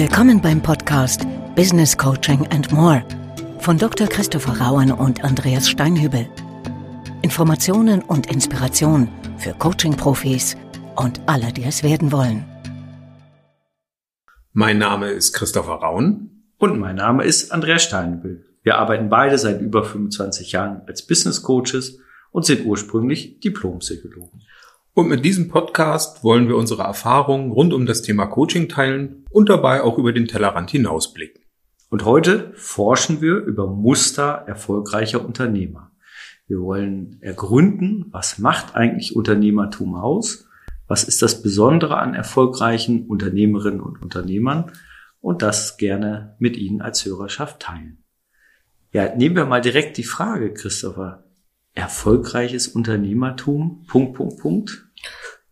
Willkommen beim Podcast Business Coaching and More von Dr. Christopher Rauen und Andreas Steinhübel. Informationen und Inspiration für Coaching-Profis und alle, die es werden wollen. Mein Name ist Christopher Rauen. Und mein Name ist Andreas Steinhübel. Wir arbeiten beide seit über 25 Jahren als Business Coaches und sind ursprünglich Diplompsychologen. Und mit diesem Podcast wollen wir unsere Erfahrungen rund um das Thema Coaching teilen und dabei auch über den Tellerrand hinausblicken. Und heute forschen wir über Muster erfolgreicher Unternehmer. Wir wollen ergründen, was macht eigentlich Unternehmertum aus? Was ist das Besondere an erfolgreichen Unternehmerinnen und Unternehmern? Und das gerne mit Ihnen als Hörerschaft teilen. Ja, nehmen wir mal direkt die Frage, Christopher erfolgreiches Unternehmertum? Punkt, Punkt, Punkt.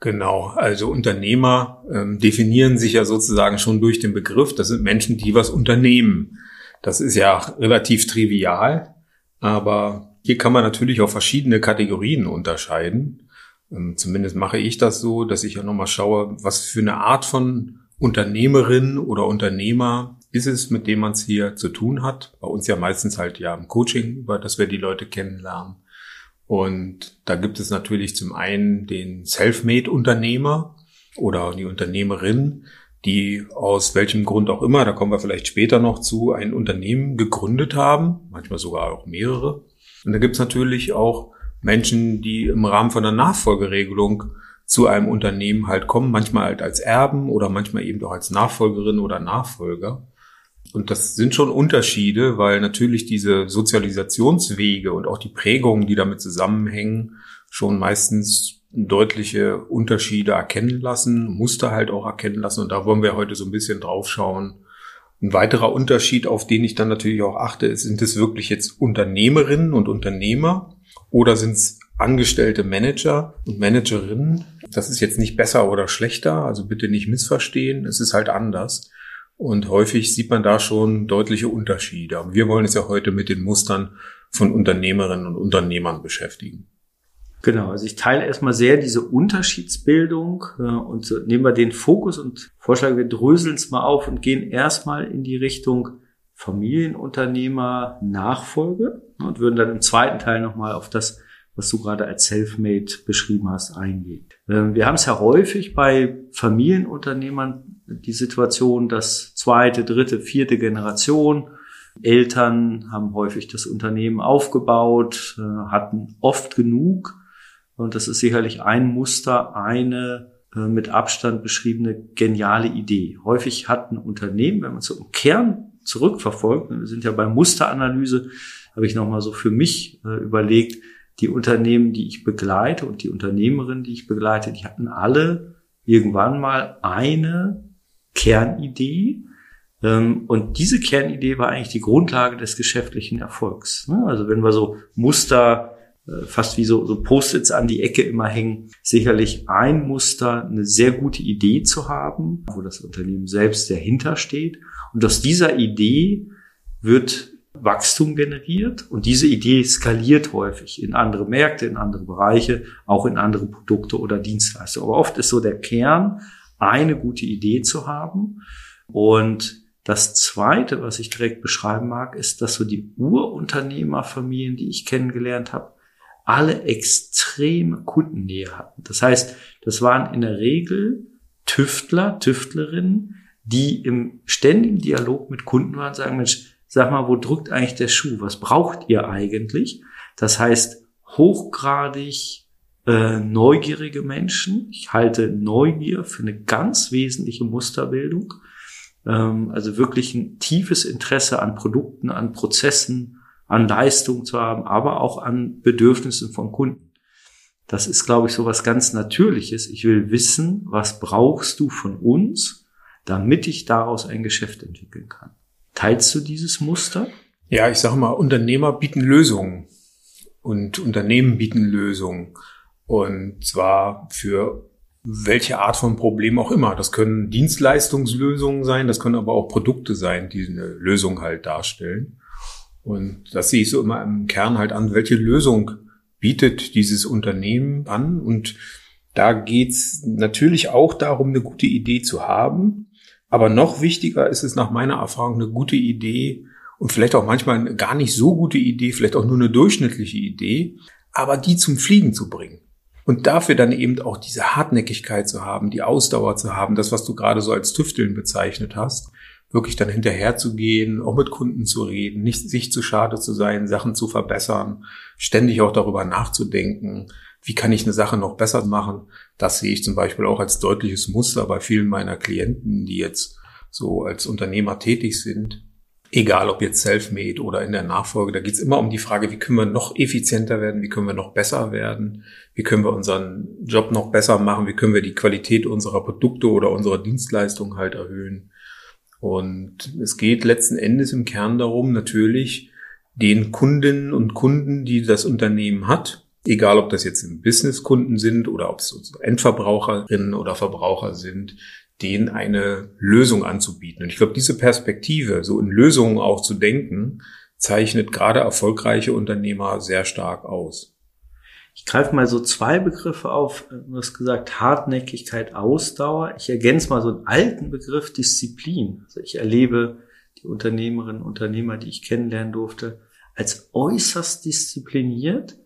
Genau, also Unternehmer ähm, definieren sich ja sozusagen schon durch den Begriff. Das sind Menschen, die was unternehmen. Das ist ja relativ trivial, aber hier kann man natürlich auch verschiedene Kategorien unterscheiden. Ähm, zumindest mache ich das so, dass ich ja nochmal schaue, was für eine Art von Unternehmerin oder Unternehmer ist es, mit dem man es hier zu tun hat. Bei uns ja meistens halt ja im Coaching, über das wir die Leute kennenlernen. Und da gibt es natürlich zum einen den Selfmade-Unternehmer oder die Unternehmerin, die aus welchem Grund auch immer, da kommen wir vielleicht später noch zu, ein Unternehmen gegründet haben, manchmal sogar auch mehrere. Und da gibt es natürlich auch Menschen, die im Rahmen von einer Nachfolgeregelung zu einem Unternehmen halt kommen, manchmal halt als Erben oder manchmal eben auch als Nachfolgerin oder Nachfolger. Und das sind schon Unterschiede, weil natürlich diese Sozialisationswege und auch die Prägungen, die damit zusammenhängen, schon meistens deutliche Unterschiede erkennen lassen, Muster halt auch erkennen lassen. Und da wollen wir heute so ein bisschen drauf schauen. Ein weiterer Unterschied, auf den ich dann natürlich auch achte, ist, sind es wirklich jetzt Unternehmerinnen und Unternehmer oder sind es angestellte Manager und Managerinnen? Das ist jetzt nicht besser oder schlechter, also bitte nicht missverstehen, es ist halt anders. Und häufig sieht man da schon deutliche Unterschiede. Aber wir wollen uns ja heute mit den Mustern von Unternehmerinnen und Unternehmern beschäftigen. Genau, also ich teile erstmal sehr diese Unterschiedsbildung äh, und nehmen wir den Fokus und vorschlagen, wir dröseln es mal auf und gehen erstmal in die Richtung Familienunternehmer Nachfolge und würden dann im zweiten Teil nochmal auf das, was du gerade als Selfmade beschrieben hast, eingehen. Ähm, wir haben es ja häufig bei Familienunternehmern die Situation, dass zweite, dritte, vierte Generation Eltern haben häufig das Unternehmen aufgebaut, äh, hatten oft genug. Und das ist sicherlich ein Muster, eine äh, mit Abstand beschriebene geniale Idee. Häufig hat ein Unternehmen, wenn man so im Kern zurückverfolgt, wir sind ja bei Musteranalyse, habe ich nochmal so für mich äh, überlegt, die Unternehmen, die ich begleite und die Unternehmerinnen, die ich begleite, die hatten alle irgendwann mal eine Kernidee. Ähm, und diese Kernidee war eigentlich die Grundlage des geschäftlichen Erfolgs. Ne? Also wenn wir so Muster äh, fast wie so, so Post-its an die Ecke immer hängen, sicherlich ein Muster, eine sehr gute Idee zu haben, wo das Unternehmen selbst dahinter steht. Und aus dieser Idee wird Wachstum generiert und diese Idee skaliert häufig in andere Märkte, in andere Bereiche, auch in andere Produkte oder Dienstleistungen. Aber oft ist so der Kern eine gute Idee zu haben. Und das Zweite, was ich direkt beschreiben mag, ist, dass so die Urunternehmerfamilien, die ich kennengelernt habe, alle extreme Kundennähe hatten. Das heißt, das waren in der Regel Tüftler, Tüftlerinnen, die im ständigen Dialog mit Kunden waren, sagen, Mensch, sag mal, wo drückt eigentlich der Schuh? Was braucht ihr eigentlich? Das heißt, hochgradig äh, neugierige Menschen. Ich halte Neugier für eine ganz wesentliche Musterbildung. Ähm, also wirklich ein tiefes Interesse an Produkten, an Prozessen, an Leistung zu haben, aber auch an Bedürfnissen von Kunden. Das ist, glaube ich, so was ganz Natürliches. Ich will wissen, was brauchst du von uns, damit ich daraus ein Geschäft entwickeln kann. Teilst du dieses Muster? Ja, ich sage mal, Unternehmer bieten Lösungen und Unternehmen bieten Lösungen. Und zwar für welche Art von Problem auch immer. Das können Dienstleistungslösungen sein, das können aber auch Produkte sein, die eine Lösung halt darstellen. Und das sehe ich so immer im Kern halt an, welche Lösung bietet dieses Unternehmen an. Und da geht's natürlich auch darum, eine gute Idee zu haben. Aber noch wichtiger ist es nach meiner Erfahrung eine gute Idee und vielleicht auch manchmal eine gar nicht so gute Idee, vielleicht auch nur eine durchschnittliche Idee, aber die zum Fliegen zu bringen. Und dafür dann eben auch diese Hartnäckigkeit zu haben, die Ausdauer zu haben, das, was du gerade so als Tüfteln bezeichnet hast, wirklich dann hinterher zu gehen, auch mit Kunden zu reden, nicht sich zu schade zu sein, Sachen zu verbessern, ständig auch darüber nachzudenken, wie kann ich eine Sache noch besser machen. Das sehe ich zum Beispiel auch als deutliches Muster bei vielen meiner Klienten, die jetzt so als Unternehmer tätig sind egal ob jetzt self-made oder in der Nachfolge, da geht es immer um die Frage, wie können wir noch effizienter werden, wie können wir noch besser werden, wie können wir unseren Job noch besser machen, wie können wir die Qualität unserer Produkte oder unserer Dienstleistungen halt erhöhen. Und es geht letzten Endes im Kern darum, natürlich den Kundinnen und Kunden, die das Unternehmen hat, egal ob das jetzt im Business-Kunden sind oder ob es Endverbraucherinnen oder Verbraucher sind, denen eine Lösung anzubieten. Und ich glaube, diese Perspektive, so in Lösungen auch zu denken, zeichnet gerade erfolgreiche Unternehmer sehr stark aus. Ich greife mal so zwei Begriffe auf. Du hast gesagt Hartnäckigkeit, Ausdauer. Ich ergänze mal so einen alten Begriff Disziplin. Also ich erlebe die Unternehmerinnen und Unternehmer, die ich kennenlernen durfte, als äußerst diszipliniert,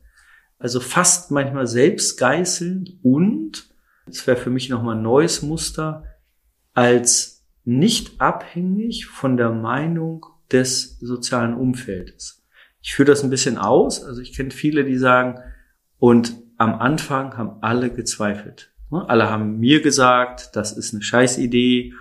also fast manchmal selbstgeißelnd und, das wäre für mich nochmal ein neues Muster, als nicht abhängig von der Meinung des sozialen Umfeldes. Ich führe das ein bisschen aus. Also ich kenne viele, die sagen, und am Anfang haben alle gezweifelt. Ne? Alle haben mir gesagt, das ist eine Scheißidee,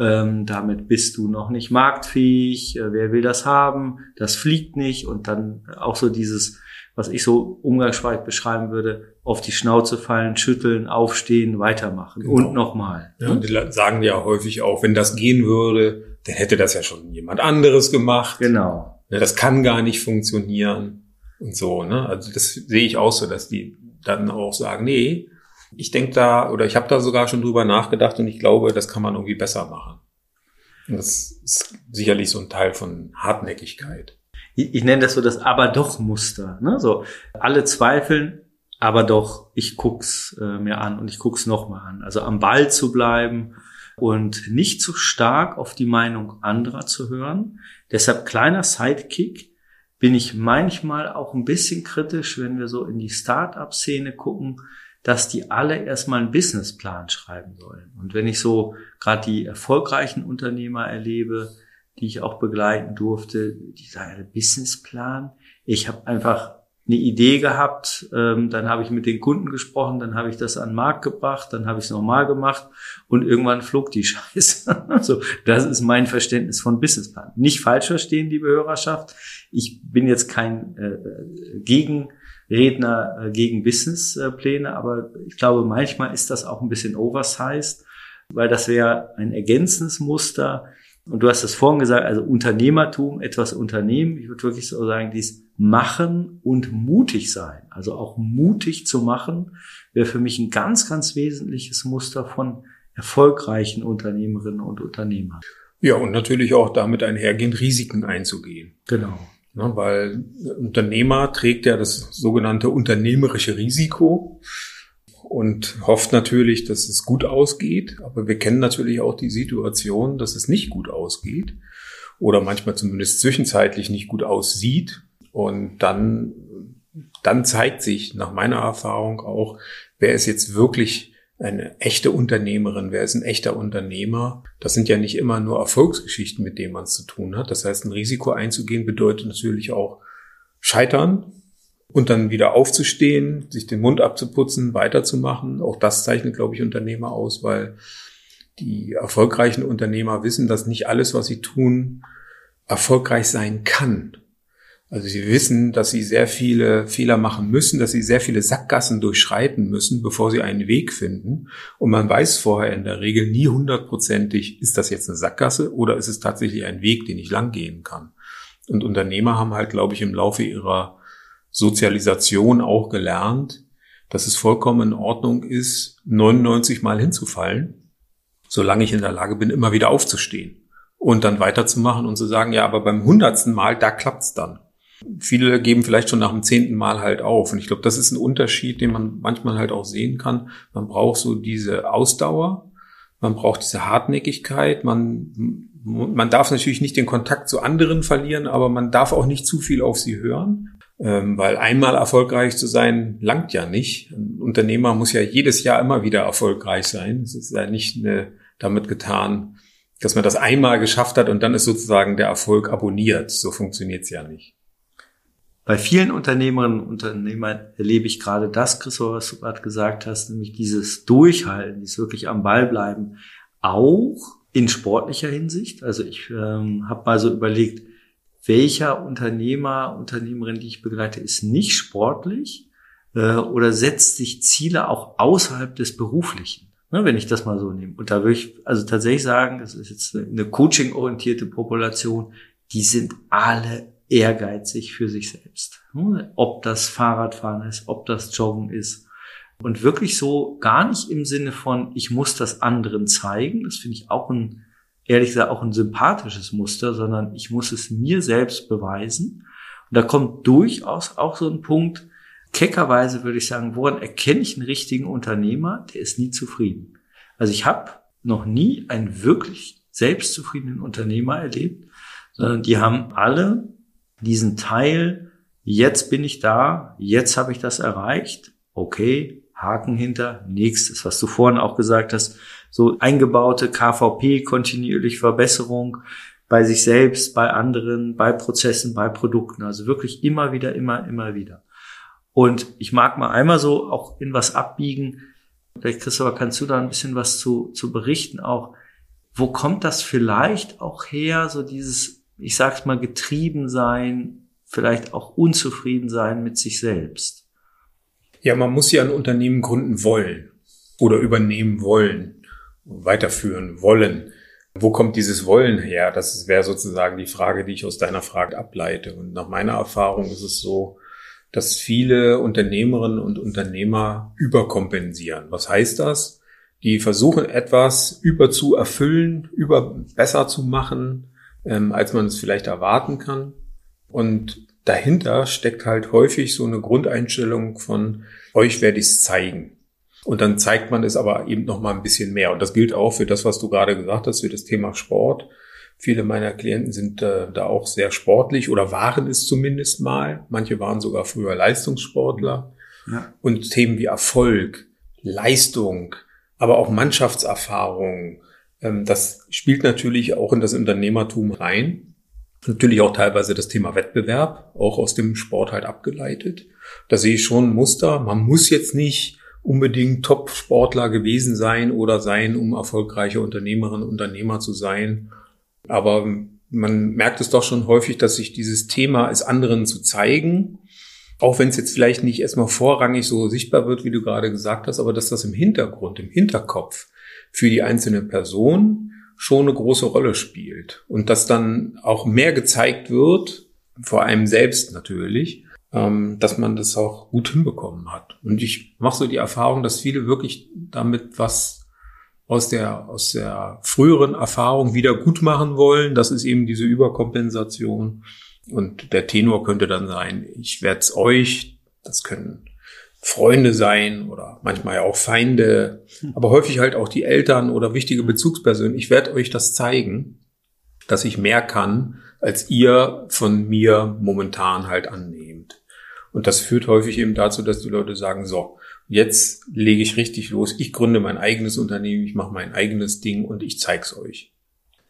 ähm, damit bist du noch nicht marktfähig, äh, wer will das haben, das fliegt nicht und dann auch so dieses, was ich so umgangssprachlich beschreiben würde, auf die Schnauze fallen, schütteln, aufstehen, weitermachen genau. und nochmal. Ja, und die sagen ja häufig auch, wenn das gehen würde, dann hätte das ja schon jemand anderes gemacht. Genau. Ja, das kann gar nicht funktionieren und so. Ne? Also das sehe ich auch so, dass die dann auch sagen, nee, ich denke da oder ich habe da sogar schon drüber nachgedacht und ich glaube, das kann man irgendwie besser machen. Und das ist sicherlich so ein Teil von Hartnäckigkeit ich, ich nenne das so das aber doch Muster. Ne? So alle zweifeln, aber doch, ich guck's äh, mir an und ich guck's noch mal an. Also am Ball zu bleiben und nicht zu stark auf die Meinung anderer zu hören. Deshalb kleiner Sidekick bin ich manchmal auch ein bisschen kritisch, wenn wir so in die Start-up-Szene gucken, dass die alle erstmal einen Businessplan schreiben sollen. Und wenn ich so gerade die erfolgreichen Unternehmer erlebe, die ich auch begleiten durfte, die sagen, Businessplan. Ich habe einfach eine Idee gehabt, ähm, dann habe ich mit den Kunden gesprochen, dann habe ich das an den Markt gebracht, dann habe ich es nochmal gemacht und irgendwann flog die Scheiße. so, das ist mein Verständnis von Businessplan. Nicht falsch verstehen, liebe Hörerschaft. Ich bin jetzt kein äh, Gegenredner äh, gegen Businesspläne, aber ich glaube, manchmal ist das auch ein bisschen oversized, weil das wäre ein ergänzendes Muster und du hast es vorhin gesagt, also Unternehmertum, etwas unternehmen. Ich würde wirklich so sagen, dies machen und mutig sein. Also auch mutig zu machen, wäre für mich ein ganz, ganz wesentliches Muster von erfolgreichen Unternehmerinnen und Unternehmern. Ja, und natürlich auch damit einhergehend Risiken einzugehen. Genau. Ja, weil Unternehmer trägt ja das sogenannte unternehmerische Risiko und hofft natürlich, dass es gut ausgeht. Aber wir kennen natürlich auch die Situation, dass es nicht gut ausgeht oder manchmal zumindest zwischenzeitlich nicht gut aussieht. Und dann, dann zeigt sich nach meiner Erfahrung auch, wer ist jetzt wirklich eine echte Unternehmerin, wer ist ein echter Unternehmer. Das sind ja nicht immer nur Erfolgsgeschichten, mit denen man es zu tun hat. Das heißt, ein Risiko einzugehen bedeutet natürlich auch Scheitern, und dann wieder aufzustehen, sich den Mund abzuputzen, weiterzumachen. Auch das zeichnet, glaube ich, Unternehmer aus, weil die erfolgreichen Unternehmer wissen, dass nicht alles, was sie tun, erfolgreich sein kann. Also sie wissen, dass sie sehr viele Fehler machen müssen, dass sie sehr viele Sackgassen durchschreiten müssen, bevor sie einen Weg finden. Und man weiß vorher in der Regel nie hundertprozentig, ist das jetzt eine Sackgasse oder ist es tatsächlich ein Weg, den ich lang gehen kann. Und Unternehmer haben halt, glaube ich, im Laufe ihrer Sozialisation auch gelernt, dass es vollkommen in Ordnung ist, 99 Mal hinzufallen, solange ich in der Lage bin, immer wieder aufzustehen und dann weiterzumachen und zu sagen, ja, aber beim hundertsten Mal, da klappt's dann. Viele geben vielleicht schon nach dem zehnten Mal halt auf. Und ich glaube, das ist ein Unterschied, den man manchmal halt auch sehen kann. Man braucht so diese Ausdauer, man braucht diese Hartnäckigkeit, man, man darf natürlich nicht den Kontakt zu anderen verlieren, aber man darf auch nicht zu viel auf sie hören. Ähm, weil einmal erfolgreich zu sein, langt ja nicht. Ein Unternehmer muss ja jedes Jahr immer wieder erfolgreich sein. Es ist ja nicht damit getan, dass man das einmal geschafft hat und dann ist sozusagen der Erfolg abonniert. So funktioniert es ja nicht. Bei vielen Unternehmerinnen und Unternehmern erlebe ich gerade das, Christoph, was du gerade gesagt hast, nämlich dieses Durchhalten, dieses wirklich am Ball bleiben, auch in sportlicher Hinsicht. Also ich ähm, habe mal so überlegt, welcher Unternehmer, Unternehmerin, die ich begleite, ist nicht sportlich äh, oder setzt sich Ziele auch außerhalb des Beruflichen. Ne, wenn ich das mal so nehme. Und da würde ich also tatsächlich sagen, das ist jetzt eine coaching-orientierte Population, die sind alle ehrgeizig für sich selbst. Ob das Fahrradfahren ist, ob das Joggen ist. Und wirklich so gar nicht im Sinne von, ich muss das anderen zeigen. Das finde ich auch ein, ehrlich gesagt, auch ein sympathisches Muster, sondern ich muss es mir selbst beweisen. Und da kommt durchaus auch so ein Punkt, keckerweise würde ich sagen, woran erkenne ich einen richtigen Unternehmer? Der ist nie zufrieden. Also ich habe noch nie einen wirklich selbstzufriedenen Unternehmer erlebt, sondern die haben alle diesen Teil, jetzt bin ich da, jetzt habe ich das erreicht, okay, Haken hinter, nächstes, was du vorhin auch gesagt hast, so eingebaute KVP, kontinuierlich Verbesserung bei sich selbst, bei anderen, bei Prozessen, bei Produkten, also wirklich immer wieder, immer, immer wieder. Und ich mag mal einmal so auch in was abbiegen, vielleicht Christopher, kannst du da ein bisschen was zu, zu berichten auch, wo kommt das vielleicht auch her, so dieses ich sag's mal, getrieben sein, vielleicht auch unzufrieden sein mit sich selbst. Ja, man muss ja ein Unternehmen gründen wollen oder übernehmen wollen, weiterführen wollen. Wo kommt dieses Wollen her? Das wäre sozusagen die Frage, die ich aus deiner Frage ableite. Und nach meiner Erfahrung ist es so, dass viele Unternehmerinnen und Unternehmer überkompensieren. Was heißt das? Die versuchen etwas über zu erfüllen, über besser zu machen, ähm, als man es vielleicht erwarten kann. Und dahinter steckt halt häufig so eine Grundeinstellung von euch werde ich es zeigen. Und dann zeigt man es aber eben noch mal ein bisschen mehr. Und das gilt auch für das, was du gerade gesagt hast, für das Thema Sport. Viele meiner Klienten sind äh, da auch sehr sportlich oder waren es zumindest mal. Manche waren sogar früher Leistungssportler. Ja. Und Themen wie Erfolg, Leistung, aber auch Mannschaftserfahrung, ähm, das spielt natürlich auch in das Unternehmertum rein. Natürlich auch teilweise das Thema Wettbewerb, auch aus dem Sport halt abgeleitet. Da sehe ich schon ein Muster. Man muss jetzt nicht unbedingt Top-Sportler gewesen sein oder sein, um erfolgreiche Unternehmerin, Unternehmer zu sein. Aber man merkt es doch schon häufig, dass sich dieses Thema es anderen zu zeigen, auch wenn es jetzt vielleicht nicht erstmal vorrangig so sichtbar wird, wie du gerade gesagt hast, aber dass das im Hintergrund, im Hinterkopf für die einzelne Person schon eine große Rolle spielt und dass dann auch mehr gezeigt wird, vor allem selbst natürlich, ähm, dass man das auch gut hinbekommen hat. Und ich mache so die Erfahrung, dass viele wirklich damit was aus der, aus der früheren Erfahrung wieder gut machen wollen. Das ist eben diese Überkompensation. Und der Tenor könnte dann sein, ich werde es euch, das können Freunde sein oder manchmal ja auch Feinde, aber häufig halt auch die Eltern oder wichtige Bezugspersonen. Ich werde euch das zeigen, dass ich mehr kann, als ihr von mir momentan halt annehmt. Und das führt häufig eben dazu, dass die Leute sagen, so, jetzt lege ich richtig los, ich gründe mein eigenes Unternehmen, ich mache mein eigenes Ding und ich zeig's euch.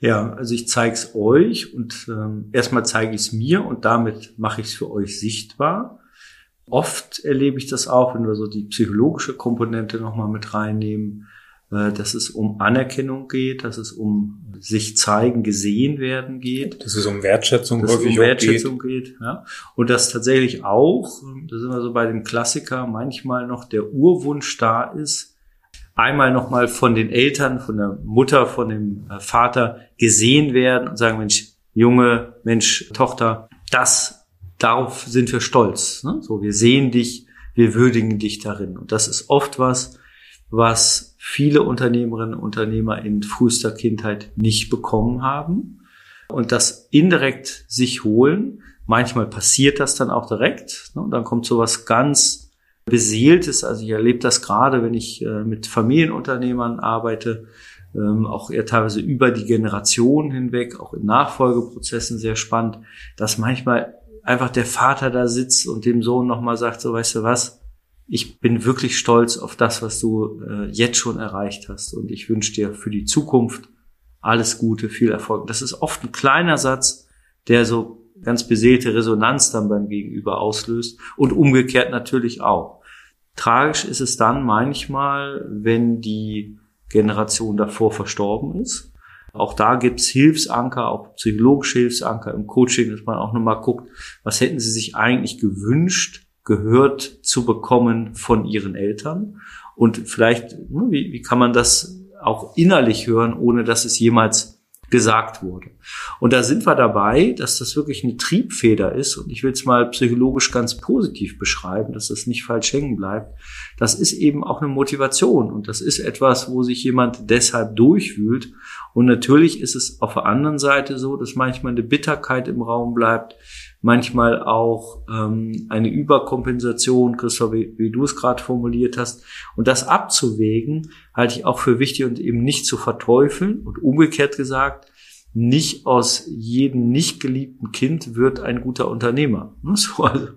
Ja, also ich zeig's euch und ähm, erstmal zeige ich es mir und damit mache ich es für euch sichtbar. Oft erlebe ich das auch, wenn wir so die psychologische Komponente nochmal mit reinnehmen, dass es um Anerkennung geht, dass es um sich zeigen, gesehen werden geht. Dass es um Wertschätzung dass es um Wertschätzung geht. geht ja. Und dass tatsächlich auch, da sind wir so bei dem Klassiker, manchmal noch der Urwunsch da ist, einmal nochmal von den Eltern, von der Mutter, von dem äh, Vater gesehen werden und sagen, Mensch, Junge, Mensch, Tochter, das darauf sind wir stolz. Ne? So, wir sehen dich, wir würdigen dich darin. Und das ist oft was, was viele Unternehmerinnen und Unternehmer in frühester Kindheit nicht bekommen haben und das indirekt sich holen. Manchmal passiert das dann auch direkt. Ne? Und dann kommt sowas ganz Beseeltes. Also ich erlebe das gerade, wenn ich äh, mit Familienunternehmern arbeite, ähm, auch eher teilweise über die Generation hinweg, auch in Nachfolgeprozessen sehr spannend, dass manchmal einfach der Vater da sitzt und dem Sohn nochmal sagt, so weißt du was, ich bin wirklich stolz auf das, was du äh, jetzt schon erreicht hast und ich wünsche dir für die Zukunft alles Gute, viel Erfolg. Das ist oft ein kleiner Satz, der so ganz beseelte Resonanz dann beim Gegenüber auslöst und umgekehrt natürlich auch. Tragisch ist es dann manchmal, wenn die Generation davor verstorben ist. Auch da gibt's Hilfsanker, auch psychologische Hilfsanker im Coaching, dass man auch nochmal guckt, was hätten sie sich eigentlich gewünscht, gehört zu bekommen von ihren Eltern. Und vielleicht, hm, wie, wie kann man das auch innerlich hören, ohne dass es jemals gesagt wurde. Und da sind wir dabei, dass das wirklich eine Triebfeder ist. Und ich will es mal psychologisch ganz positiv beschreiben, dass das nicht falsch hängen bleibt. Das ist eben auch eine Motivation. Und das ist etwas, wo sich jemand deshalb durchwühlt. Und natürlich ist es auf der anderen Seite so, dass manchmal eine Bitterkeit im Raum bleibt, manchmal auch ähm, eine Überkompensation, Christoph, wie, wie du es gerade formuliert hast. Und das abzuwägen, halte ich auch für wichtig und eben nicht zu verteufeln. Und umgekehrt gesagt, nicht aus jedem nicht geliebten Kind wird ein guter Unternehmer. So, also,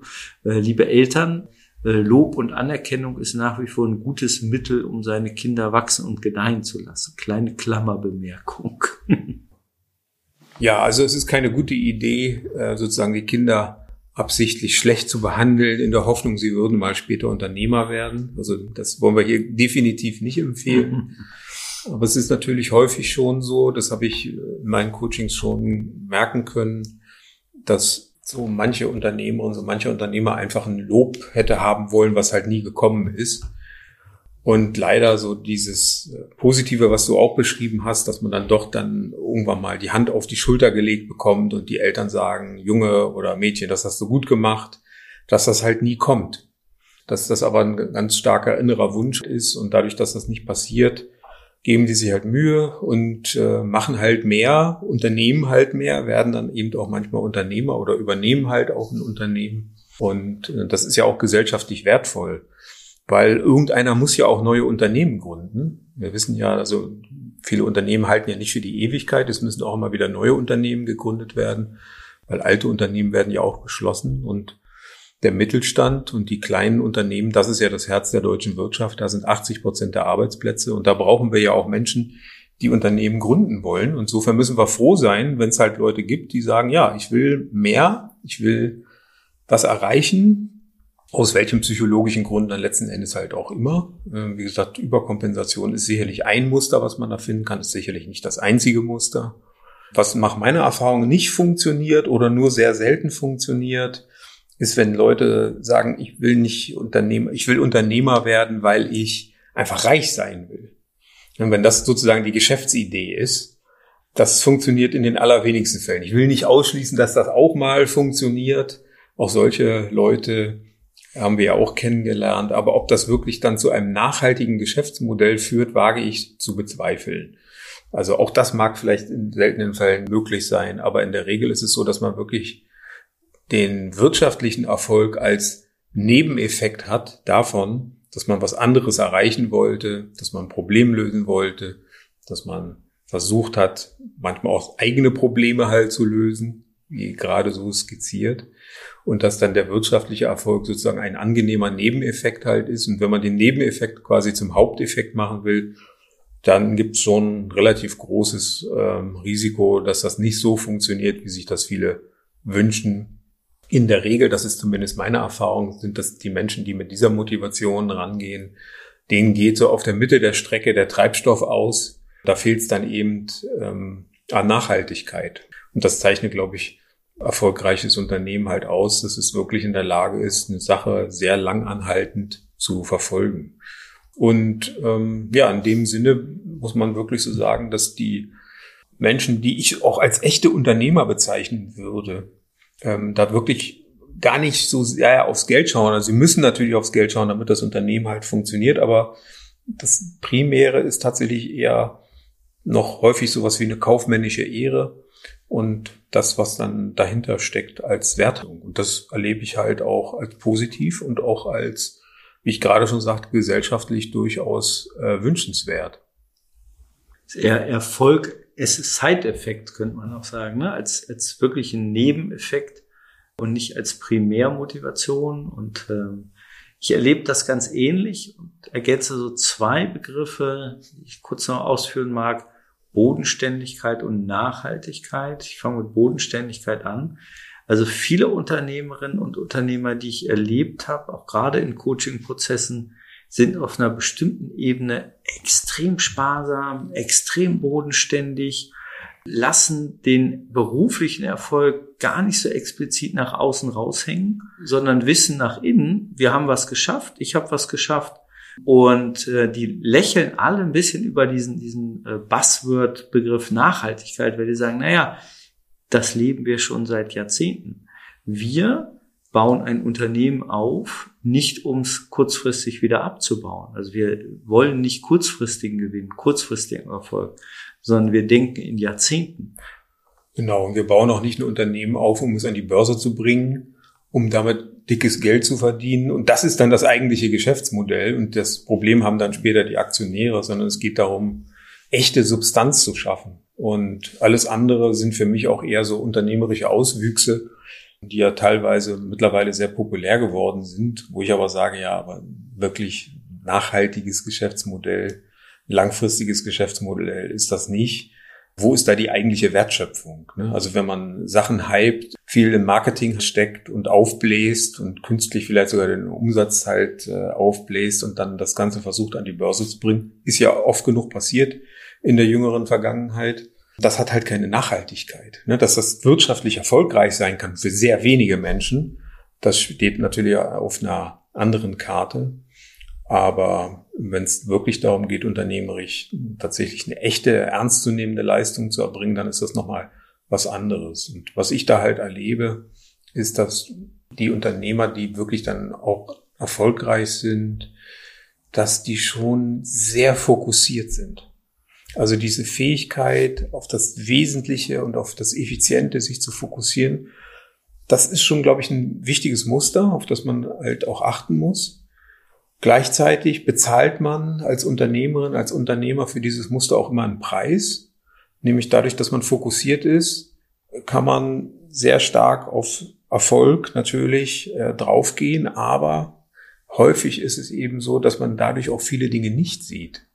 äh, liebe Eltern, äh, Lob und Anerkennung ist nach wie vor ein gutes Mittel, um seine Kinder wachsen und gedeihen zu lassen. Kleine Klammerbemerkung. Ja, also es ist keine gute Idee, äh, sozusagen die Kinder absichtlich schlecht zu behandeln, in der Hoffnung, sie würden mal später Unternehmer werden. Also das wollen wir hier definitiv nicht empfehlen. Mhm. Aber es ist natürlich häufig schon so, das habe ich in meinen Coachings schon merken können, dass so manche Unternehmer und so manche Unternehmer einfach ein Lob hätte haben wollen, was halt nie gekommen ist. Und leider so dieses äh, Positive, was du auch beschrieben hast, dass man dann doch dann irgendwann mal die Hand auf die Schulter gelegt bekommt und die Eltern sagen, Junge oder Mädchen, das hast du gut gemacht, dass das halt nie kommt. Dass das aber ein ganz starker innerer Wunsch ist und dadurch, dass das nicht passiert, geben die sich halt Mühe und äh, machen halt mehr, unternehmen halt mehr, werden dann eben auch manchmal Unternehmer oder übernehmen halt auch ein Unternehmen. Und äh, das ist ja auch gesellschaftlich wertvoll weil irgendeiner muss ja auch neue Unternehmen gründen. Wir wissen ja, also viele Unternehmen halten ja nicht für die Ewigkeit. Es müssen auch immer wieder neue Unternehmen gegründet werden, weil alte Unternehmen werden ja auch geschlossen und der Mittelstand und die kleinen Unternehmen, das ist ja das Herz der deutschen Wirtschaft. Da sind 80 Prozent der Arbeitsplätze und da brauchen wir ja auch Menschen, die Unternehmen gründen wollen. Und insofern müssen wir froh sein, wenn es halt Leute gibt, die sagen, ja, ich will mehr, ich will was erreichen, aus welchem psychologischen Grund dann letzten Endes halt auch immer. Äh, wie gesagt, Überkompensation ist sicherlich ein Muster, was man da finden kann, ist sicherlich nicht das einzige Muster. Was nach meiner Erfahrung nicht funktioniert oder nur sehr selten funktioniert, ist, wenn Leute sagen, ich will nicht Unternehmer, ich will Unternehmer werden, weil ich einfach reich sein will. Und wenn das sozusagen die Geschäftsidee ist, das funktioniert in den allerwenigsten Fällen. Ich will nicht ausschließen, dass das auch mal funktioniert. Auch solche Leute haben wir ja auch kennengelernt. Aber ob das wirklich dann zu einem nachhaltigen Geschäftsmodell führt, wage ich zu bezweifeln. Also auch das mag vielleicht in seltenen Fällen möglich sein, aber in der Regel ist es so, dass man wirklich den wirtschaftlichen Erfolg als Nebeneffekt hat davon, dass man was anderes erreichen wollte, dass man ein Problem lösen wollte, dass man versucht hat, manchmal auch eigene Probleme halt zu lösen, gerade so skizziert und dass dann der wirtschaftliche Erfolg sozusagen ein angenehmer Nebeneffekt halt ist. Und wenn man den Nebeneffekt quasi zum Haupteffekt machen will, dann gibt es schon ein relativ großes ähm, Risiko, dass das nicht so funktioniert, wie sich das viele wünschen. In der Regel, das ist zumindest meine Erfahrung, sind das die Menschen, die mit dieser Motivation rangehen, denen geht so auf der Mitte der Strecke der Treibstoff aus. Da fehlt es dann eben ähm, an Nachhaltigkeit. Und das zeichnet, glaube ich, erfolgreiches Unternehmen halt aus, dass es wirklich in der Lage ist, eine Sache sehr langanhaltend zu verfolgen. Und ähm, ja, in dem Sinne muss man wirklich so sagen, dass die Menschen, die ich auch als echte Unternehmer bezeichnen würde, ähm, da wirklich gar nicht so sehr aufs Geld schauen. Also sie müssen natürlich aufs Geld schauen, damit das Unternehmen halt funktioniert, aber das Primäre ist tatsächlich eher noch häufig sowas wie eine kaufmännische Ehre und das, was dann dahinter steckt als Wertung. Und das erlebe ich halt auch als positiv und auch als, wie ich gerade schon sagte, gesellschaftlich durchaus äh, wünschenswert. eher Erfolg, es ist Side-Effekt, könnte man auch sagen, ne? als, als wirklich ein Nebeneffekt und nicht als Primärmotivation. Und ähm, ich erlebe das ganz ähnlich und ergänze so zwei Begriffe, die ich kurz noch ausführen mag. Bodenständigkeit und Nachhaltigkeit. Ich fange mit Bodenständigkeit an. Also viele Unternehmerinnen und Unternehmer, die ich erlebt habe, auch gerade in Coaching-Prozessen, sind auf einer bestimmten Ebene extrem sparsam, extrem bodenständig, lassen den beruflichen Erfolg gar nicht so explizit nach außen raushängen, sondern wissen nach innen, wir haben was geschafft, ich habe was geschafft. Und äh, die lächeln alle ein bisschen über diesen, diesen äh, Buzzword-Begriff Nachhaltigkeit, weil die sagen, naja, das leben wir schon seit Jahrzehnten. Wir bauen ein Unternehmen auf, nicht um es kurzfristig wieder abzubauen. Also wir wollen nicht kurzfristigen Gewinn, kurzfristigen Erfolg, sondern wir denken in Jahrzehnten. Genau, und wir bauen auch nicht ein Unternehmen auf, um es an die Börse zu bringen, um damit dickes Geld zu verdienen. Und das ist dann das eigentliche Geschäftsmodell. Und das Problem haben dann später die Aktionäre, sondern es geht darum, echte Substanz zu schaffen. Und alles andere sind für mich auch eher so unternehmerische Auswüchse, die ja teilweise mittlerweile sehr populär geworden sind, wo ich aber sage, ja, aber wirklich nachhaltiges Geschäftsmodell, langfristiges Geschäftsmodell ist das nicht. Wo ist da die eigentliche Wertschöpfung? Ne? Also wenn man Sachen hypt, viel im Marketing steckt und aufbläst und künstlich vielleicht sogar den Umsatz halt äh, aufbläst und dann das Ganze versucht an die Börse zu bringen, ist ja oft genug passiert in der jüngeren Vergangenheit das hat halt keine Nachhaltigkeit. Ne? Dass das wirtschaftlich erfolgreich sein kann für sehr wenige Menschen, das steht natürlich auf einer anderen Karte. Aber wenn es wirklich darum geht, unternehmerisch tatsächlich eine echte, ernstzunehmende Leistung zu erbringen, dann ist das nochmal was anderes. Und was ich da halt erlebe, ist, dass die Unternehmer, die wirklich dann auch erfolgreich sind, dass die schon sehr fokussiert sind. Also diese Fähigkeit, auf das Wesentliche und auf das Effiziente sich zu fokussieren, das ist schon, glaube ich, ein wichtiges Muster, auf das man halt auch achten muss. Gleichzeitig bezahlt man als Unternehmerin, als Unternehmer für dieses Muster auch immer einen Preis. Nämlich dadurch, dass man fokussiert ist, kann man sehr stark auf Erfolg natürlich äh, draufgehen, aber häufig ist es eben so, dass man dadurch auch viele Dinge nicht sieht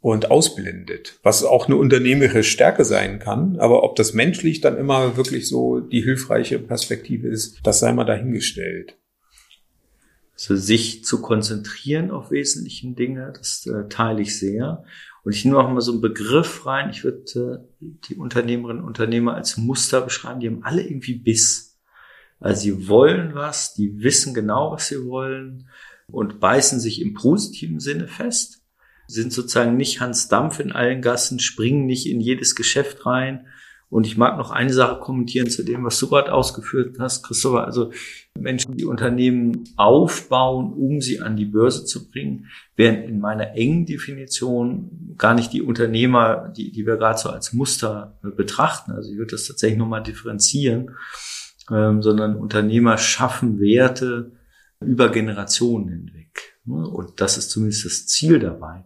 und ausblendet, was auch eine unternehmerische Stärke sein kann. Aber ob das menschlich dann immer wirklich so die hilfreiche Perspektive ist, das sei mal dahingestellt. Also sich zu konzentrieren auf wesentlichen Dinge, das äh, teile ich sehr. Und ich nehme auch mal so einen Begriff rein. Ich würde äh, die Unternehmerinnen und Unternehmer als Muster beschreiben. Die haben alle irgendwie Biss. Also sie wollen was, die wissen genau, was sie wollen und beißen sich im positiven Sinne fest sind sozusagen nicht Hans Dampf in allen Gassen, springen nicht in jedes Geschäft rein. Und ich mag noch eine Sache kommentieren zu dem, was du gerade ausgeführt hast, Christopher. Also Menschen, die Unternehmen aufbauen, um sie an die Börse zu bringen, wären in meiner engen Definition gar nicht die Unternehmer, die, die wir gerade so als Muster betrachten. Also ich würde das tatsächlich nochmal differenzieren, ähm, sondern Unternehmer schaffen Werte über Generationen hinweg. Und das ist zumindest das Ziel dabei.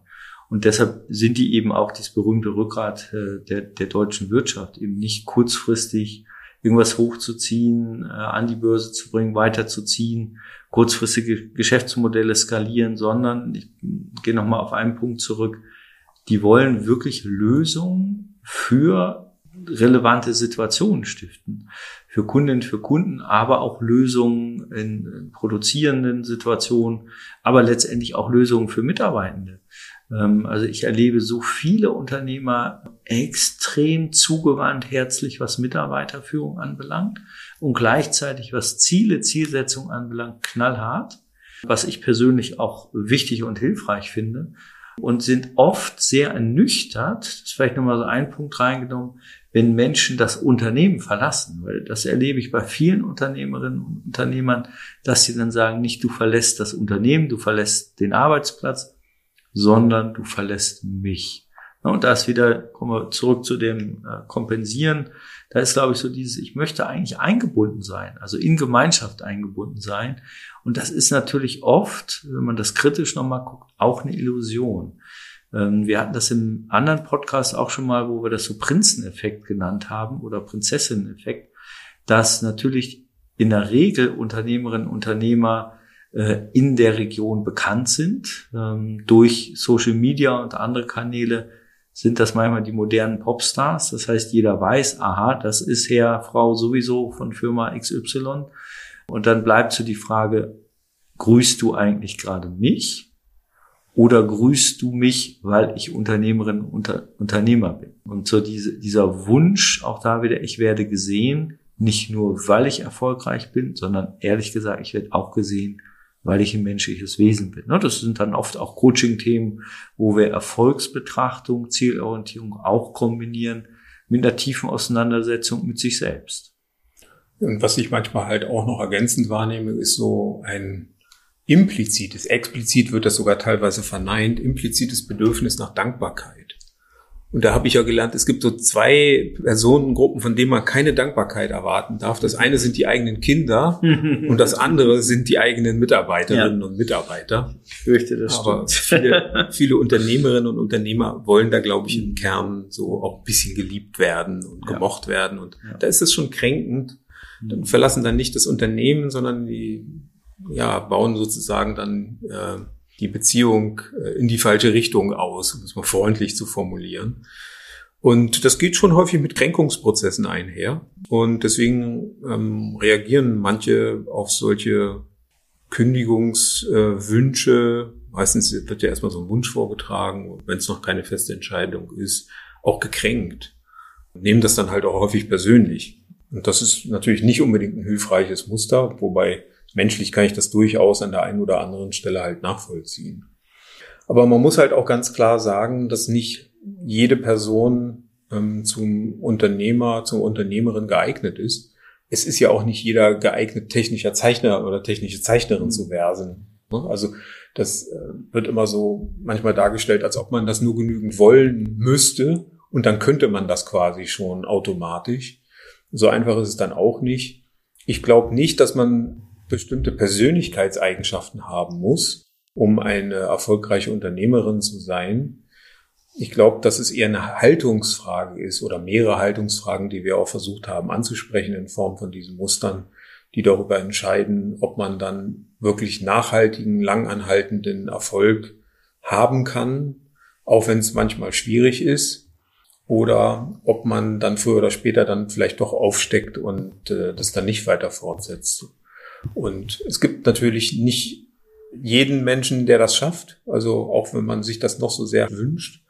Und deshalb sind die eben auch das berühmte Rückgrat äh, der, der deutschen Wirtschaft, eben nicht kurzfristig irgendwas hochzuziehen, äh, an die Börse zu bringen, weiterzuziehen, kurzfristige Geschäftsmodelle skalieren, sondern ich gehe nochmal auf einen Punkt zurück, die wollen wirklich Lösungen für relevante Situationen stiften. Für Kundinnen, für Kunden, aber auch Lösungen in produzierenden Situationen, aber letztendlich auch Lösungen für Mitarbeitende. Ähm, also ich erlebe so viele Unternehmer extrem zugewandt, herzlich, was Mitarbeiterführung anbelangt und gleichzeitig was Ziele, Zielsetzung anbelangt, knallhart, was ich persönlich auch wichtig und hilfreich finde und sind oft sehr ernüchtert, das ist vielleicht nochmal so ein Punkt reingenommen, wenn Menschen das Unternehmen verlassen, weil das erlebe ich bei vielen Unternehmerinnen und Unternehmern, dass sie dann sagen, nicht du verlässt das Unternehmen, du verlässt den Arbeitsplatz, sondern du verlässt mich. Und da ist wieder, kommen wir zurück zu dem äh, Kompensieren. Da ist, glaube ich, so dieses, ich möchte eigentlich eingebunden sein, also in Gemeinschaft eingebunden sein. Und das ist natürlich oft, wenn man das kritisch nochmal guckt, auch eine Illusion. Ähm, wir hatten das im anderen Podcast auch schon mal, wo wir das so Prinzeneffekt genannt haben oder Prinzessinneneffekt, dass natürlich in der Regel Unternehmerinnen und Unternehmer in der Region bekannt sind. Ähm, durch Social Media und andere Kanäle sind das manchmal die modernen Popstars. Das heißt, jeder weiß, aha, das ist Herr, Frau sowieso von Firma XY. Und dann bleibt so die Frage, grüßt du eigentlich gerade mich? Oder grüßt du mich, weil ich Unternehmerin, Unter, Unternehmer bin? Und so diese, dieser Wunsch, auch da wieder, ich werde gesehen, nicht nur, weil ich erfolgreich bin, sondern ehrlich gesagt, ich werde auch gesehen, weil ich ein menschliches Wesen bin. Ne, das sind dann oft auch Coaching-Themen, wo wir Erfolgsbetrachtung, Zielorientierung auch kombinieren mit einer tiefen Auseinandersetzung mit sich selbst. Und was ich manchmal halt auch noch ergänzend wahrnehme, ist so ein implizites, explizit wird das sogar teilweise verneint, implizites Bedürfnis nach Dankbarkeit. Und da habe ich ja gelernt, es gibt so zwei Personengruppen, von denen man keine Dankbarkeit erwarten darf. Das eine sind die eigenen Kinder und das andere sind die eigenen Mitarbeiterinnen ja. und Mitarbeiter. Ich fürchte, das Aber viele, viele Unternehmerinnen und Unternehmer wollen da, glaube ich, im Kern so auch ein bisschen geliebt werden und gemocht ja. werden. Und ja. da ist es schon kränkend. Dann verlassen dann nicht das Unternehmen, sondern die ja, bauen sozusagen dann äh, die Beziehung äh, in die falsche Richtung aus, um es mal freundlich zu formulieren. Und das geht schon häufig mit Kränkungsprozessen einher. Und deswegen ähm, reagieren manche auf solche Kündigungswünsche. Äh, Meistens wird ja erstmal so ein Wunsch vorgetragen, wenn es noch keine feste Entscheidung ist, auch gekränkt. Und nehmen das dann halt auch häufig persönlich. Und das ist natürlich nicht unbedingt ein hilfreiches Muster, wobei menschlich kann ich das durchaus an der einen oder anderen Stelle halt nachvollziehen. Aber man muss halt auch ganz klar sagen, dass nicht jede Person ähm, zum Unternehmer, zum Unternehmerin geeignet ist. Es ist ja auch nicht jeder geeignet, technischer Zeichner oder technische Zeichnerin zu werden. Ne? Also das äh, wird immer so manchmal dargestellt, als ob man das nur genügend wollen müsste und dann könnte man das quasi schon automatisch. So einfach ist es dann auch nicht. Ich glaube nicht, dass man bestimmte Persönlichkeitseigenschaften haben muss, um eine erfolgreiche Unternehmerin zu sein. Ich glaube, dass es eher eine Haltungsfrage ist oder mehrere Haltungsfragen, die wir auch versucht haben anzusprechen in Form von diesen Mustern, die darüber entscheiden, ob man dann wirklich nachhaltigen, langanhaltenden Erfolg haben kann, auch wenn es manchmal schwierig ist, oder ob man dann früher oder später dann vielleicht doch aufsteckt und äh, das dann nicht weiter fortsetzt. Und es gibt natürlich nicht jeden Menschen, der das schafft. Also auch wenn man sich das noch so sehr wünscht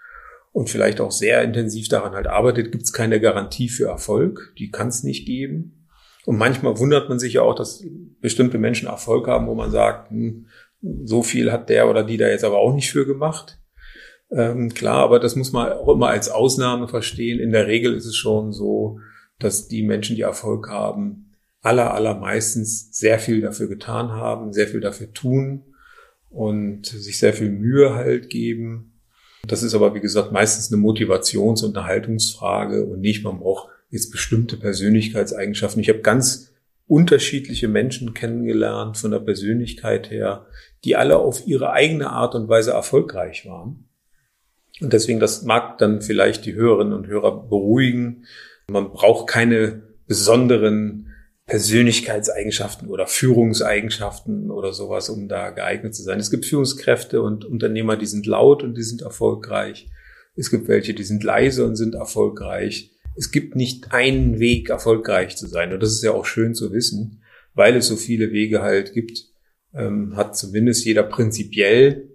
und vielleicht auch sehr intensiv daran halt arbeitet, gibt es keine Garantie für Erfolg. Die kann es nicht geben. Und manchmal wundert man sich ja auch, dass bestimmte Menschen Erfolg haben, wo man sagt, hm, so viel hat der oder die da jetzt aber auch nicht für gemacht. Ähm, klar, aber das muss man auch immer als Ausnahme verstehen. In der Regel ist es schon so, dass die Menschen, die Erfolg haben, aller, allermeistens sehr viel dafür getan haben, sehr viel dafür tun und sich sehr viel Mühe halt geben. Das ist aber, wie gesagt, meistens eine Motivations- und eine Haltungsfrage und nicht, man braucht jetzt bestimmte Persönlichkeitseigenschaften. Ich habe ganz unterschiedliche Menschen kennengelernt von der Persönlichkeit her, die alle auf ihre eigene Art und Weise erfolgreich waren. Und deswegen, das mag dann vielleicht die Hörerinnen und Hörer beruhigen. Man braucht keine besonderen Persönlichkeitseigenschaften oder Führungseigenschaften oder sowas, um da geeignet zu sein. Es gibt Führungskräfte und Unternehmer, die sind laut und die sind erfolgreich. Es gibt welche, die sind leise und sind erfolgreich. Es gibt nicht einen Weg, erfolgreich zu sein. Und das ist ja auch schön zu wissen, weil es so viele Wege halt gibt, ähm, hat zumindest jeder prinzipiell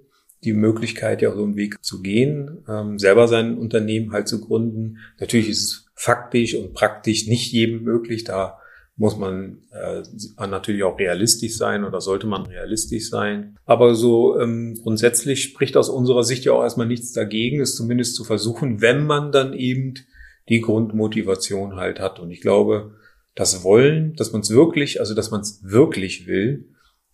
die Möglichkeit, ja so einen Weg zu gehen, ähm, selber sein Unternehmen halt zu gründen. Natürlich ist es faktisch und praktisch nicht jedem möglich, da muss man äh, natürlich auch realistisch sein oder sollte man realistisch sein. Aber so ähm, grundsätzlich spricht aus unserer Sicht ja auch erstmal nichts dagegen, es zumindest zu versuchen, wenn man dann eben die Grundmotivation halt hat. Und ich glaube, das Wollen, dass man es wirklich, also dass man es wirklich will,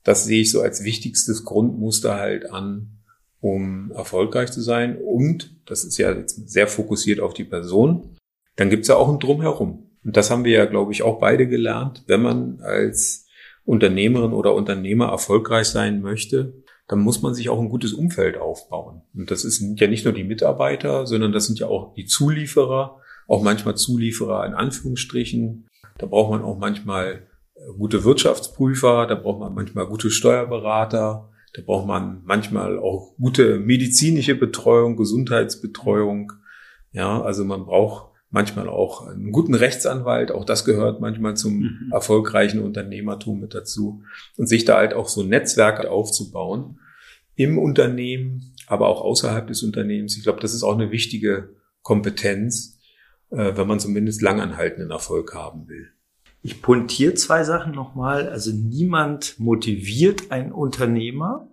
das sehe ich so als wichtigstes Grundmuster halt an, um erfolgreich zu sein. Und das ist ja jetzt sehr fokussiert auf die Person. Dann gibt's ja auch ein Drumherum. Und das haben wir ja, glaube ich, auch beide gelernt. Wenn man als Unternehmerin oder Unternehmer erfolgreich sein möchte, dann muss man sich auch ein gutes Umfeld aufbauen. Und das ist ja nicht nur die Mitarbeiter, sondern das sind ja auch die Zulieferer, auch manchmal Zulieferer in Anführungsstrichen. Da braucht man auch manchmal gute Wirtschaftsprüfer, da braucht man manchmal gute Steuerberater, da braucht man manchmal auch gute medizinische Betreuung, Gesundheitsbetreuung. Ja, also man braucht manchmal auch einen guten Rechtsanwalt, auch das gehört manchmal zum mhm. erfolgreichen Unternehmertum mit dazu. Und sich da halt auch so Netzwerke aufzubauen im Unternehmen, aber auch außerhalb des Unternehmens. Ich glaube, das ist auch eine wichtige Kompetenz, äh, wenn man zumindest langanhaltenden Erfolg haben will. Ich puntiere zwei Sachen nochmal. Also niemand motiviert einen Unternehmer,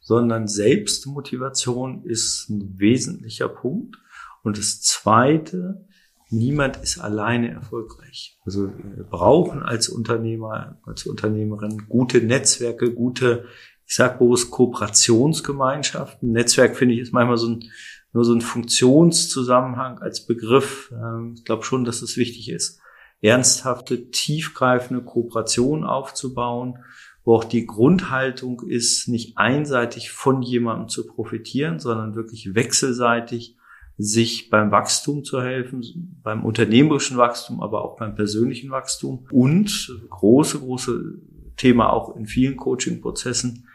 sondern Selbstmotivation ist ein wesentlicher Punkt. Und das Zweite, niemand ist alleine erfolgreich. Also wir brauchen als Unternehmer, als Unternehmerin gute Netzwerke, gute, ich sag bloß Kooperationsgemeinschaften. Netzwerk finde ich ist manchmal so ein, nur so ein Funktionszusammenhang als Begriff. Ähm, ich glaube schon, dass es wichtig ist ernsthafte, tiefgreifende Kooperation aufzubauen, wo auch die Grundhaltung ist, nicht einseitig von jemandem zu profitieren, sondern wirklich wechselseitig sich beim Wachstum zu helfen, beim unternehmerischen Wachstum, aber auch beim persönlichen Wachstum und große, große Thema auch in vielen Coaching-Prozessen.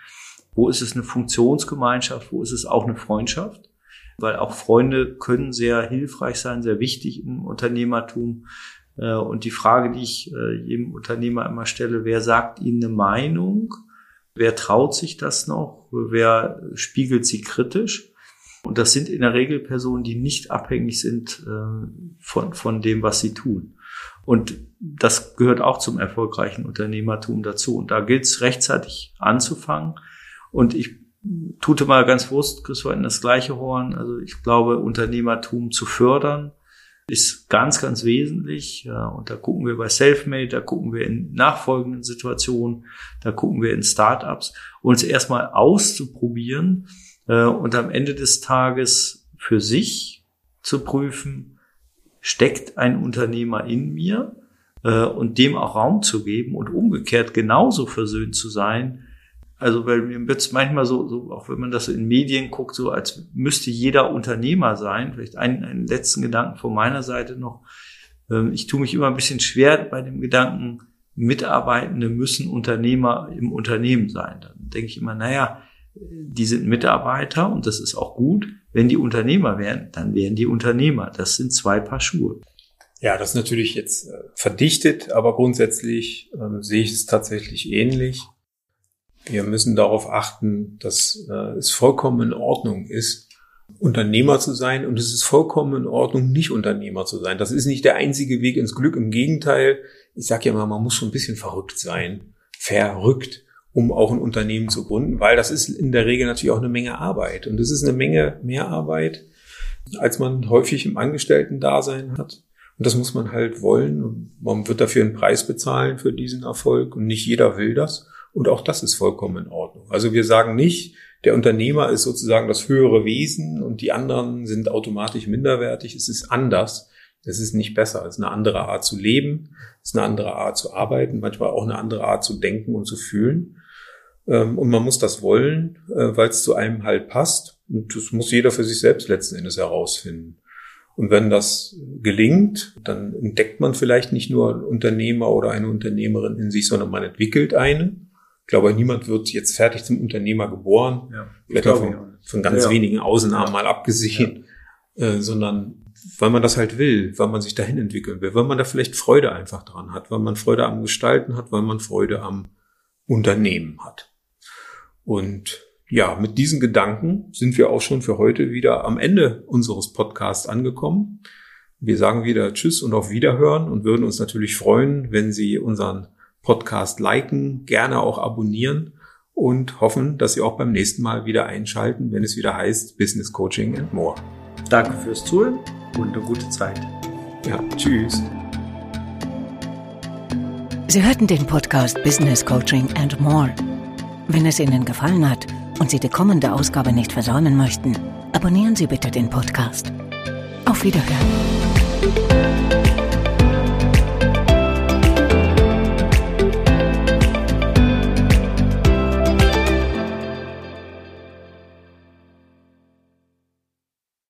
Wo ist es eine Funktionsgemeinschaft? Wo ist es auch eine Freundschaft? Weil auch Freunde können sehr hilfreich sein, sehr wichtig im Unternehmertum. Äh, und die Frage, die ich äh, jedem Unternehmer immer stelle, wer sagt Ihnen eine Meinung? Wer traut sich das noch? Wer spiegelt sie kritisch? Und das sind in der Regel Personen, die nicht abhängig sind äh, von, von dem, was sie tun. Und das gehört auch zum erfolgreichen Unternehmertum dazu. Und da gilt es rechtzeitig anzufangen. Und ich tute mal ganz bewusst, Chris in das gleiche Horn. Also ich glaube, Unternehmertum zu fördern, ist ganz, ganz wesentlich. Ja, und da gucken wir bei Selfmade, da gucken wir in nachfolgenden Situationen, da gucken wir in Startups, uns erstmal auszuprobieren äh, und am Ende des Tages für sich zu prüfen, steckt ein Unternehmer in mir äh, und dem auch Raum zu geben und umgekehrt genauso versöhnt zu sein, also, weil mir wird es manchmal so, so, auch wenn man das in Medien guckt, so als müsste jeder Unternehmer sein. Vielleicht einen, einen letzten Gedanken von meiner Seite noch. Ähm, ich tue mich immer ein bisschen schwer bei dem Gedanken, Mitarbeitende müssen Unternehmer im Unternehmen sein. Dann denke ich immer, naja, die sind Mitarbeiter und das ist auch gut. Wenn die Unternehmer wären, dann wären die Unternehmer. Das sind zwei Paar Schuhe. Ja, das ist natürlich jetzt äh, verdichtet, aber grundsätzlich äh, sehe ich es tatsächlich ähnlich. Wir müssen darauf achten, dass äh, es vollkommen in Ordnung ist, Unternehmer zu sein und es ist vollkommen in Ordnung, nicht Unternehmer zu sein. Das ist nicht der einzige Weg ins Glück. Im Gegenteil, ich sage ja immer, man muss schon ein bisschen verrückt sein, verrückt, um auch ein Unternehmen zu gründen, weil das ist in der Regel natürlich auch eine Menge Arbeit und es ist eine Menge mehr Arbeit, als man häufig im Angestellten-Dasein hat. Und das muss man halt wollen und man wird dafür einen Preis bezahlen für diesen Erfolg und nicht jeder will das. Und auch das ist vollkommen in Ordnung. Also wir sagen nicht, der Unternehmer ist sozusagen das höhere Wesen und die anderen sind automatisch minderwertig. Es ist anders. Es ist nicht besser. Es ist eine andere Art zu leben. Es ist eine andere Art zu arbeiten. Manchmal auch eine andere Art zu denken und zu fühlen. Ähm, und man muss das wollen, äh, weil es zu einem halt passt. Und das muss jeder für sich selbst letzten Endes herausfinden. Und wenn das gelingt, dann entdeckt man vielleicht nicht nur einen Unternehmer oder eine Unternehmerin in sich, sondern man entwickelt einen. Ich glaube, niemand wird jetzt fertig zum Unternehmer geboren, ja, vielleicht von, von, ganz ja. wenigen Ausnahmen mal abgesehen, äh, sondern weil man das halt will, weil man sich dahin entwickeln will, weil man da vielleicht Freude einfach dran hat, weil man Freude am Gestalten hat, weil man Freude am Unternehmen hat. Und ja, mit diesen Gedanken sind wir auch schon für heute wieder am Ende unseres Podcasts angekommen. Wir sagen wieder Tschüss und auf Wiederhören und würden uns natürlich freuen, wenn Sie unseren Podcast liken, gerne auch abonnieren und hoffen, dass Sie auch beim nächsten Mal wieder einschalten, wenn es wieder heißt Business Coaching and More. Danke fürs Zuhören und eine gute Zeit. Ja, tschüss. Sie hörten den Podcast Business Coaching and More. Wenn es Ihnen gefallen hat und Sie die kommende Ausgabe nicht versäumen möchten, abonnieren Sie bitte den Podcast. Auf Wiederhören.